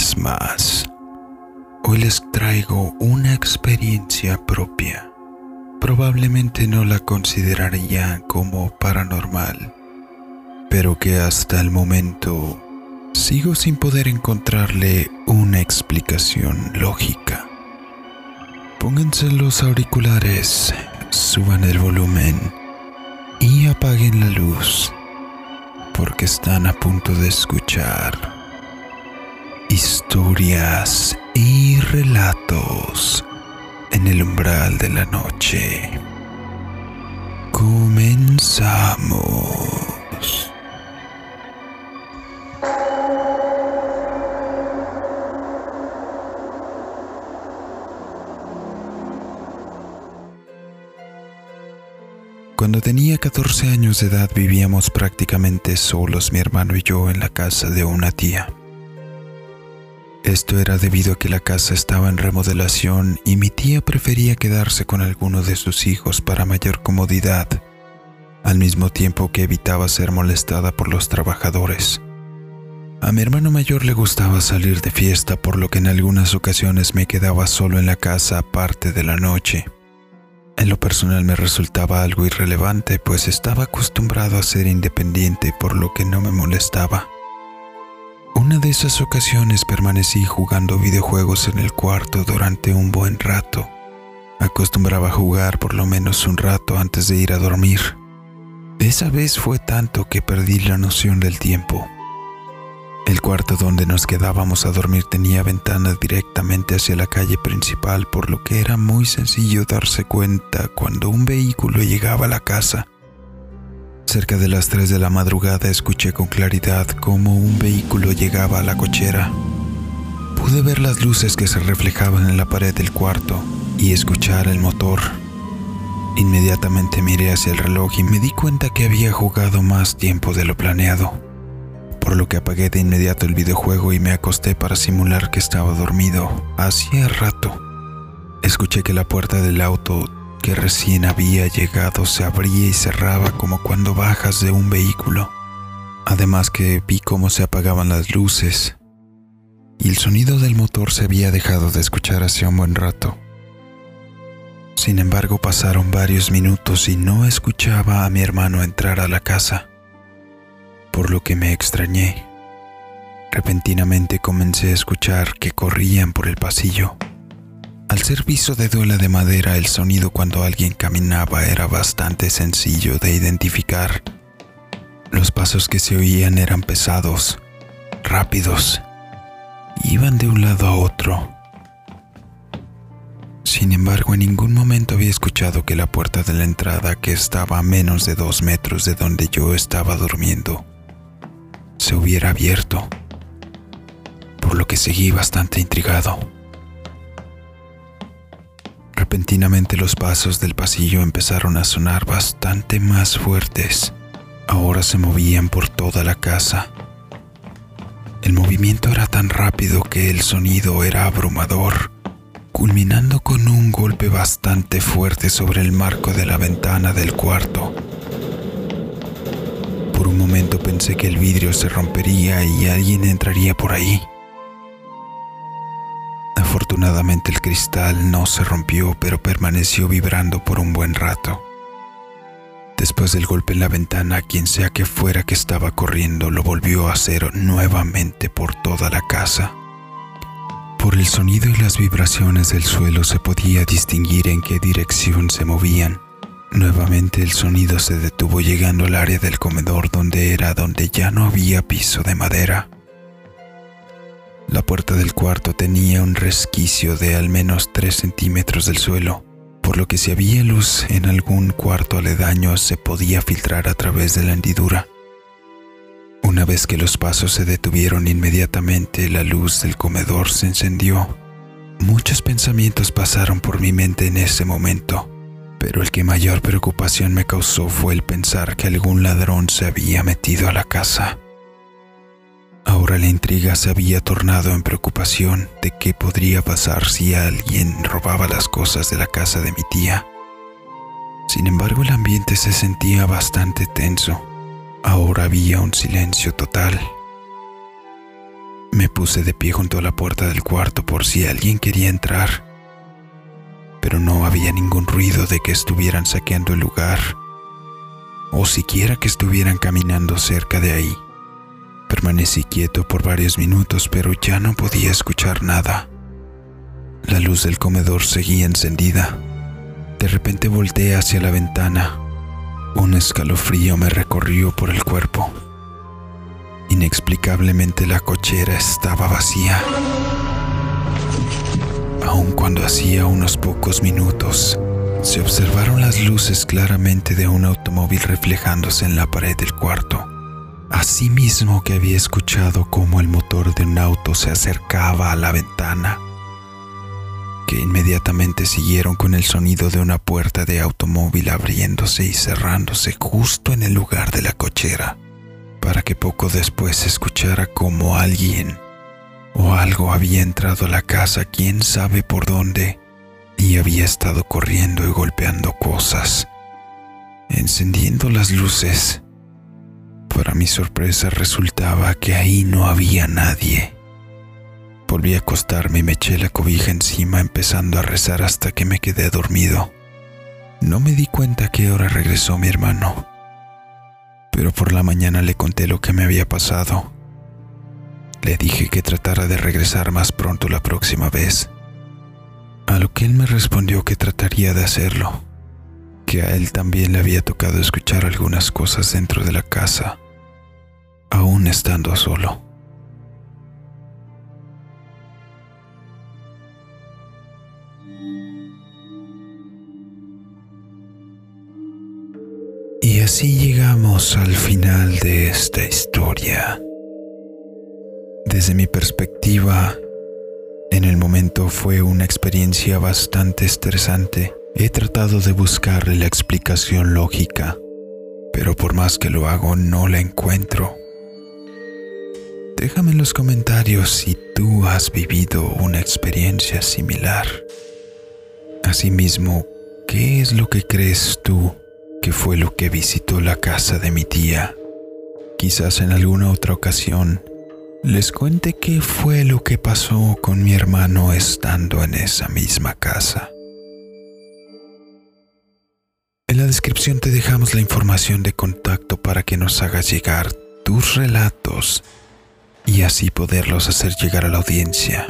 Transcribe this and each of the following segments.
vez más. Hoy les traigo una experiencia propia. Probablemente no la consideraría como paranormal, pero que hasta el momento sigo sin poder encontrarle una explicación lógica. Pónganse los auriculares, suban el volumen y apaguen la luz porque están a punto de escuchar historias y relatos en el umbral de la noche. Comenzamos. Cuando tenía 14 años de edad vivíamos prácticamente solos mi hermano y yo en la casa de una tía. Esto era debido a que la casa estaba en remodelación y mi tía prefería quedarse con alguno de sus hijos para mayor comodidad, al mismo tiempo que evitaba ser molestada por los trabajadores. A mi hermano mayor le gustaba salir de fiesta, por lo que en algunas ocasiones me quedaba solo en la casa aparte de la noche. En lo personal me resultaba algo irrelevante, pues estaba acostumbrado a ser independiente, por lo que no me molestaba. Una de esas ocasiones permanecí jugando videojuegos en el cuarto durante un buen rato. Acostumbraba jugar por lo menos un rato antes de ir a dormir. Esa vez fue tanto que perdí la noción del tiempo. El cuarto donde nos quedábamos a dormir tenía ventanas directamente hacia la calle principal, por lo que era muy sencillo darse cuenta cuando un vehículo llegaba a la casa. Cerca de las 3 de la madrugada escuché con claridad cómo un vehículo llegaba a la cochera. Pude ver las luces que se reflejaban en la pared del cuarto y escuchar el motor. Inmediatamente miré hacia el reloj y me di cuenta que había jugado más tiempo de lo planeado por lo que apagué de inmediato el videojuego y me acosté para simular que estaba dormido. Hacía rato. Escuché que la puerta del auto que recién había llegado se abría y cerraba como cuando bajas de un vehículo. Además que vi cómo se apagaban las luces y el sonido del motor se había dejado de escuchar hacía un buen rato. Sin embargo, pasaron varios minutos y no escuchaba a mi hermano entrar a la casa por lo que me extrañé. Repentinamente comencé a escuchar que corrían por el pasillo. Al ser piso de duela de madera, el sonido cuando alguien caminaba era bastante sencillo de identificar. Los pasos que se oían eran pesados, rápidos, iban de un lado a otro. Sin embargo, en ningún momento había escuchado que la puerta de la entrada, que estaba a menos de dos metros de donde yo estaba durmiendo, se hubiera abierto, por lo que seguí bastante intrigado. Repentinamente los pasos del pasillo empezaron a sonar bastante más fuertes. Ahora se movían por toda la casa. El movimiento era tan rápido que el sonido era abrumador, culminando con un golpe bastante fuerte sobre el marco de la ventana del cuarto. Por un momento pensé que el vidrio se rompería y alguien entraría por ahí. Afortunadamente el cristal no se rompió, pero permaneció vibrando por un buen rato. Después del golpe en la ventana, quien sea que fuera que estaba corriendo lo volvió a hacer nuevamente por toda la casa. Por el sonido y las vibraciones del suelo se podía distinguir en qué dirección se movían. Nuevamente el sonido se detuvo llegando al área del comedor donde era donde ya no había piso de madera. La puerta del cuarto tenía un resquicio de al menos 3 centímetros del suelo, por lo que si había luz en algún cuarto aledaño se podía filtrar a través de la hendidura. Una vez que los pasos se detuvieron inmediatamente, la luz del comedor se encendió. Muchos pensamientos pasaron por mi mente en ese momento pero el que mayor preocupación me causó fue el pensar que algún ladrón se había metido a la casa. Ahora la intriga se había tornado en preocupación de qué podría pasar si alguien robaba las cosas de la casa de mi tía. Sin embargo, el ambiente se sentía bastante tenso. Ahora había un silencio total. Me puse de pie junto a la puerta del cuarto por si alguien quería entrar, pero no había ningún ruido de que estuvieran saqueando el lugar o siquiera que estuvieran caminando cerca de ahí. Permanecí quieto por varios minutos, pero ya no podía escuchar nada. La luz del comedor seguía encendida. De repente volteé hacia la ventana. Un escalofrío me recorrió por el cuerpo. Inexplicablemente la cochera estaba vacía. Aun cuando hacía unos pocos minutos, se observaron las luces claramente de un automóvil reflejándose en la pared del cuarto. Asimismo que había escuchado cómo el motor de un auto se acercaba a la ventana, que inmediatamente siguieron con el sonido de una puerta de automóvil abriéndose y cerrándose justo en el lugar de la cochera, para que poco después se escuchara como alguien o algo había entrado a la casa, quién sabe por dónde, y había estado corriendo y golpeando cosas, encendiendo las luces. Para mi sorpresa resultaba que ahí no había nadie. Volví a acostarme y me eché la cobija encima empezando a rezar hasta que me quedé dormido. No me di cuenta a qué hora regresó mi hermano, pero por la mañana le conté lo que me había pasado. Le dije que tratara de regresar más pronto la próxima vez a lo que él me respondió que trataría de hacerlo, que a él también le había tocado escuchar algunas cosas dentro de la casa, aún estando solo. Y así llegamos al final de esta historia. Desde mi perspectiva, en el momento fue una experiencia bastante estresante. He tratado de buscarle la explicación lógica, pero por más que lo hago no la encuentro. Déjame en los comentarios si tú has vivido una experiencia similar. Asimismo, ¿qué es lo que crees tú que fue lo que visitó la casa de mi tía? Quizás en alguna otra ocasión les cuente qué fue lo que pasó con mi hermano estando en esa misma casa. En la descripción te dejamos la información de contacto para que nos hagas llegar tus relatos y así poderlos hacer llegar a la audiencia.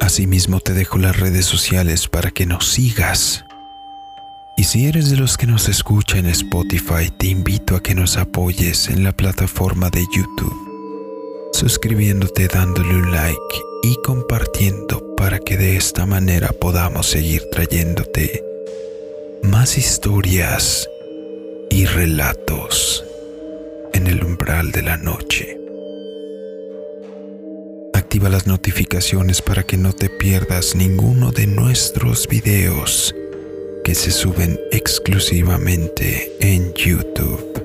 Asimismo te dejo las redes sociales para que nos sigas. Y si eres de los que nos escucha en Spotify, te invito a que nos apoyes en la plataforma de YouTube suscribiéndote, dándole un like y compartiendo para que de esta manera podamos seguir trayéndote más historias y relatos en el umbral de la noche. Activa las notificaciones para que no te pierdas ninguno de nuestros videos que se suben exclusivamente en YouTube.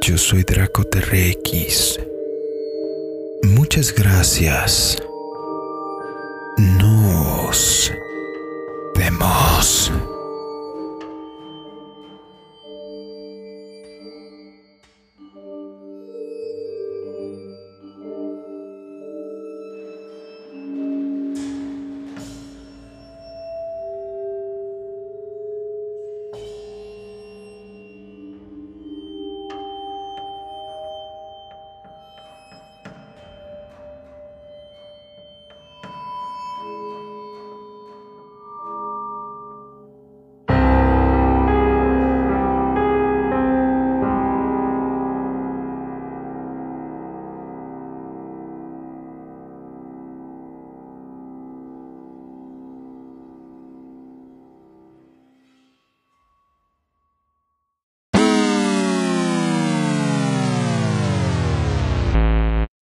Yo soy Draco Muchas gracias. Nos vemos.